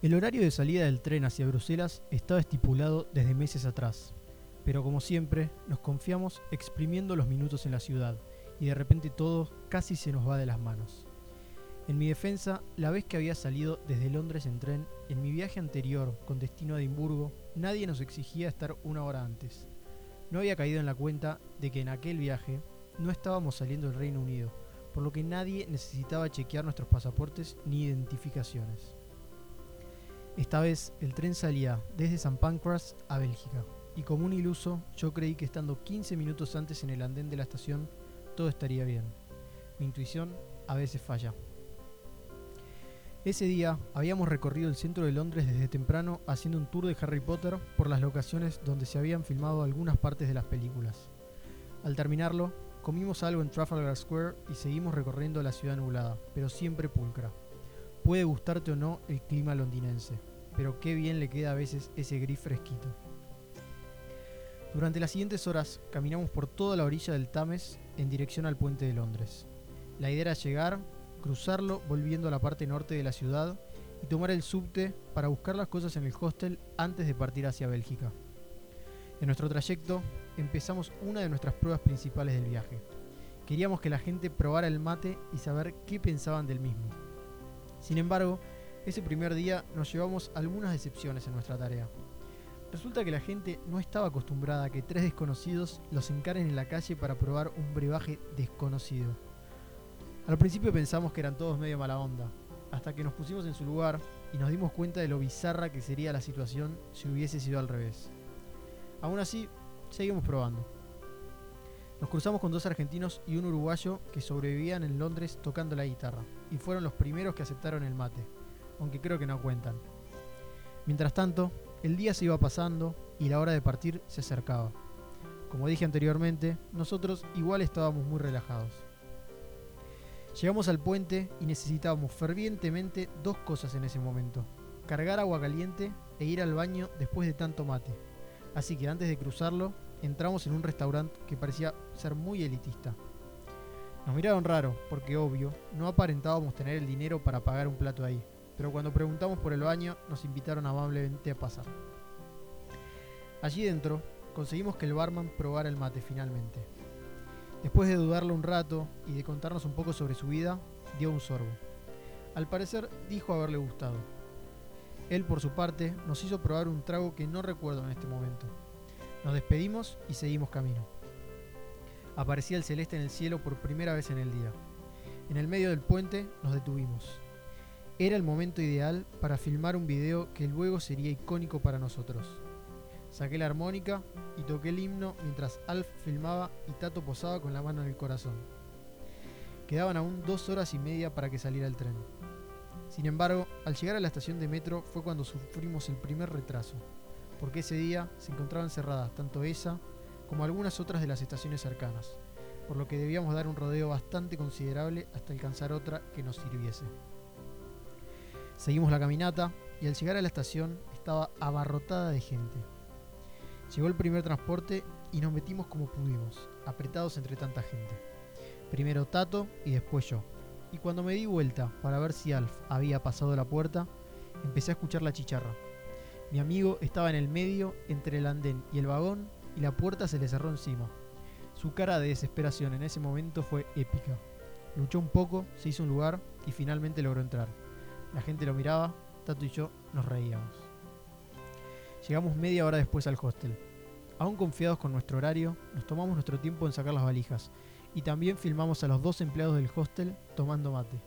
El horario de salida del tren hacia Bruselas estaba estipulado desde meses atrás, pero como siempre nos confiamos exprimiendo los minutos en la ciudad y de repente todo casi se nos va de las manos. En mi defensa, la vez que había salido desde Londres en tren, en mi viaje anterior con destino a Edimburgo, nadie nos exigía estar una hora antes. No había caído en la cuenta de que en aquel viaje no estábamos saliendo del Reino Unido, por lo que nadie necesitaba chequear nuestros pasaportes ni identificaciones. Esta vez el tren salía desde St. Pancras a Bélgica, y como un iluso yo creí que estando 15 minutos antes en el andén de la estación todo estaría bien. Mi intuición a veces falla. Ese día habíamos recorrido el centro de Londres desde temprano haciendo un tour de Harry Potter por las locaciones donde se habían filmado algunas partes de las películas. Al terminarlo, comimos algo en Trafalgar Square y seguimos recorriendo la ciudad nublada, pero siempre pulcra. Puede gustarte o no el clima londinense, pero qué bien le queda a veces ese gris fresquito. Durante las siguientes horas caminamos por toda la orilla del Thames en dirección al puente de Londres. La idea era llegar, cruzarlo volviendo a la parte norte de la ciudad y tomar el subte para buscar las cosas en el hostel antes de partir hacia Bélgica. En nuestro trayecto empezamos una de nuestras pruebas principales del viaje. Queríamos que la gente probara el mate y saber qué pensaban del mismo. Sin embargo, ese primer día nos llevamos algunas decepciones en nuestra tarea. Resulta que la gente no estaba acostumbrada a que tres desconocidos los encaren en la calle para probar un brebaje desconocido. Al principio pensamos que eran todos medio mala onda, hasta que nos pusimos en su lugar y nos dimos cuenta de lo bizarra que sería la situación si hubiese sido al revés. Aún así, seguimos probando. Nos cruzamos con dos argentinos y un uruguayo que sobrevivían en Londres tocando la guitarra, y fueron los primeros que aceptaron el mate, aunque creo que no cuentan. Mientras tanto, el día se iba pasando y la hora de partir se acercaba. Como dije anteriormente, nosotros igual estábamos muy relajados. Llegamos al puente y necesitábamos fervientemente dos cosas en ese momento. Cargar agua caliente e ir al baño después de tanto mate. Así que antes de cruzarlo, entramos en un restaurante que parecía ser muy elitista. Nos miraron raro, porque obvio, no aparentábamos tener el dinero para pagar un plato ahí, pero cuando preguntamos por el baño nos invitaron amablemente a pasar. Allí dentro conseguimos que el barman probara el mate finalmente. Después de dudarlo un rato y de contarnos un poco sobre su vida, dio un sorbo. Al parecer dijo haberle gustado. Él por su parte nos hizo probar un trago que no recuerdo en este momento. Nos despedimos y seguimos camino. Aparecía el celeste en el cielo por primera vez en el día. En el medio del puente nos detuvimos. Era el momento ideal para filmar un video que luego sería icónico para nosotros. Saqué la armónica y toqué el himno mientras Alf filmaba y Tato posaba con la mano en el corazón. Quedaban aún dos horas y media para que saliera el tren. Sin embargo, al llegar a la estación de metro fue cuando sufrimos el primer retraso, porque ese día se encontraban cerradas tanto esa como algunas otras de las estaciones cercanas, por lo que debíamos dar un rodeo bastante considerable hasta alcanzar otra que nos sirviese. Seguimos la caminata y al llegar a la estación estaba abarrotada de gente. Llegó el primer transporte y nos metimos como pudimos, apretados entre tanta gente. Primero Tato y después yo. Y cuando me di vuelta para ver si Alf había pasado la puerta, empecé a escuchar la chicharra. Mi amigo estaba en el medio entre el andén y el vagón y la puerta se le cerró encima. Su cara de desesperación en ese momento fue épica. Luchó un poco, se hizo un lugar y finalmente logró entrar. La gente lo miraba, Tato y yo nos reíamos. Llegamos media hora después al hostel. Aún confiados con nuestro horario, nos tomamos nuestro tiempo en sacar las valijas y también filmamos a los dos empleados del hostel tomando mate.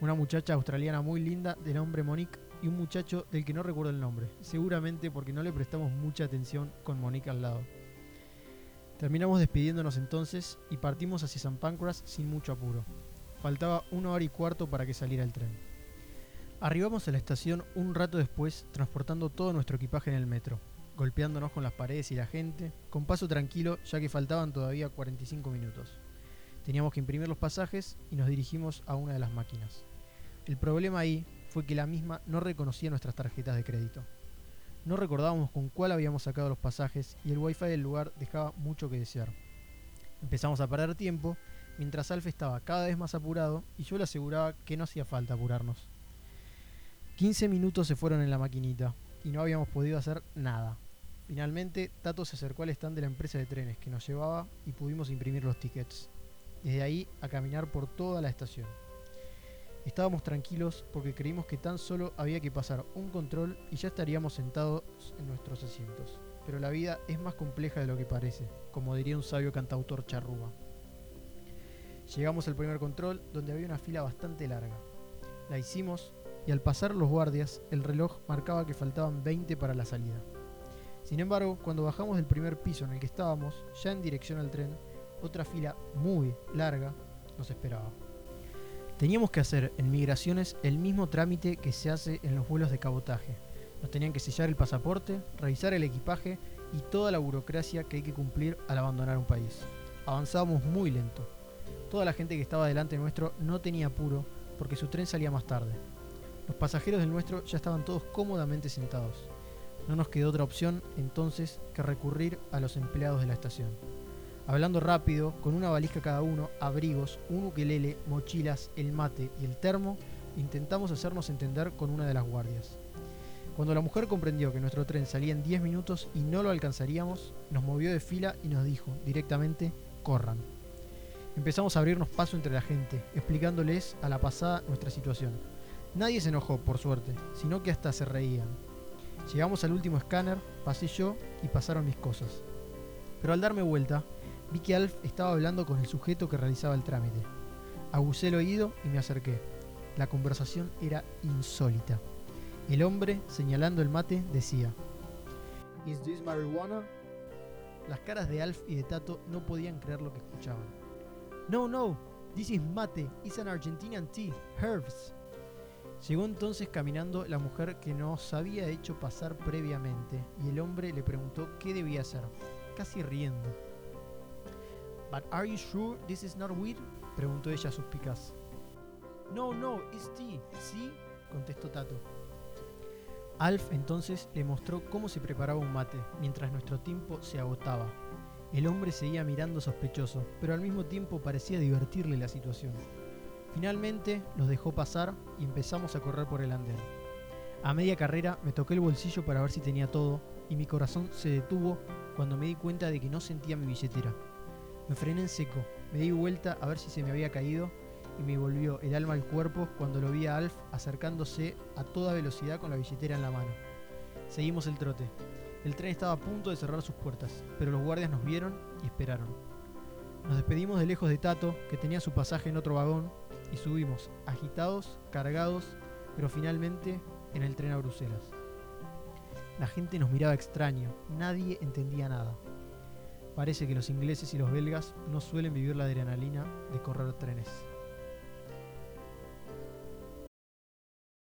Una muchacha australiana muy linda de nombre Monique y un muchacho del que no recuerdo el nombre, seguramente porque no le prestamos mucha atención con Monique al lado. Terminamos despidiéndonos entonces y partimos hacia San Pancras sin mucho apuro. Faltaba una hora y cuarto para que saliera el tren. Arribamos a la estación un rato después, transportando todo nuestro equipaje en el metro, golpeándonos con las paredes y la gente, con paso tranquilo ya que faltaban todavía 45 minutos. Teníamos que imprimir los pasajes y nos dirigimos a una de las máquinas. El problema ahí fue que la misma no reconocía nuestras tarjetas de crédito. No recordábamos con cuál habíamos sacado los pasajes y el wifi del lugar dejaba mucho que desear. Empezamos a perder tiempo mientras Alf estaba cada vez más apurado y yo le aseguraba que no hacía falta apurarnos. 15 minutos se fueron en la maquinita y no habíamos podido hacer nada. Finalmente, Tato se acercó al stand de la empresa de trenes que nos llevaba y pudimos imprimir los tickets. Desde ahí a caminar por toda la estación. Estábamos tranquilos porque creímos que tan solo había que pasar un control y ya estaríamos sentados en nuestros asientos. Pero la vida es más compleja de lo que parece, como diría un sabio cantautor charrúa. Llegamos al primer control donde había una fila bastante larga. La hicimos y al pasar los guardias el reloj marcaba que faltaban 20 para la salida. Sin embargo, cuando bajamos del primer piso en el que estábamos, ya en dirección al tren, otra fila muy larga nos esperaba. Teníamos que hacer en migraciones el mismo trámite que se hace en los vuelos de cabotaje. Nos tenían que sellar el pasaporte, revisar el equipaje y toda la burocracia que hay que cumplir al abandonar un país. Avanzábamos muy lento. Toda la gente que estaba delante nuestro no tenía apuro porque su tren salía más tarde. Los pasajeros del nuestro ya estaban todos cómodamente sentados. No nos quedó otra opción entonces que recurrir a los empleados de la estación. Hablando rápido, con una valija cada uno, abrigos, un ukelele, mochilas, el mate y el termo, intentamos hacernos entender con una de las guardias. Cuando la mujer comprendió que nuestro tren salía en 10 minutos y no lo alcanzaríamos, nos movió de fila y nos dijo directamente, corran. Empezamos a abrirnos paso entre la gente, explicándoles a la pasada nuestra situación. Nadie se enojó, por suerte, sino que hasta se reían. Llegamos al último escáner, pasé yo y pasaron mis cosas. Pero al darme vuelta, vi que Alf estaba hablando con el sujeto que realizaba el trámite. Agusé el oído y me acerqué. La conversación era insólita. El hombre, señalando el mate, decía: ¿Is this marijuana? Las caras de Alf y de Tato no podían creer lo que escuchaban. No, no, this is mate, it's an Argentinian tea, herbs. Llegó entonces caminando la mujer que nos había hecho pasar previamente y el hombre le preguntó qué debía hacer, casi riendo. But are you sure this is not weed? preguntó ella suspicaz. No, no, it's tea, ¿sí? contestó Tato. Alf entonces le mostró cómo se preparaba un mate, mientras nuestro tiempo se agotaba. El hombre seguía mirando sospechoso, pero al mismo tiempo parecía divertirle la situación. Finalmente los dejó pasar y empezamos a correr por el andén. A media carrera me toqué el bolsillo para ver si tenía todo y mi corazón se detuvo cuando me di cuenta de que no sentía mi billetera. Me frené en seco, me di vuelta a ver si se me había caído y me volvió el alma al cuerpo cuando lo vi a Alf acercándose a toda velocidad con la billetera en la mano. Seguimos el trote. El tren estaba a punto de cerrar sus puertas, pero los guardias nos vieron y esperaron. Nos despedimos de lejos de Tato, que tenía su pasaje en otro vagón, y subimos, agitados, cargados, pero finalmente en el tren a Bruselas. La gente nos miraba extraño, nadie entendía nada. Parece que los ingleses y los belgas no suelen vivir la adrenalina de correr trenes.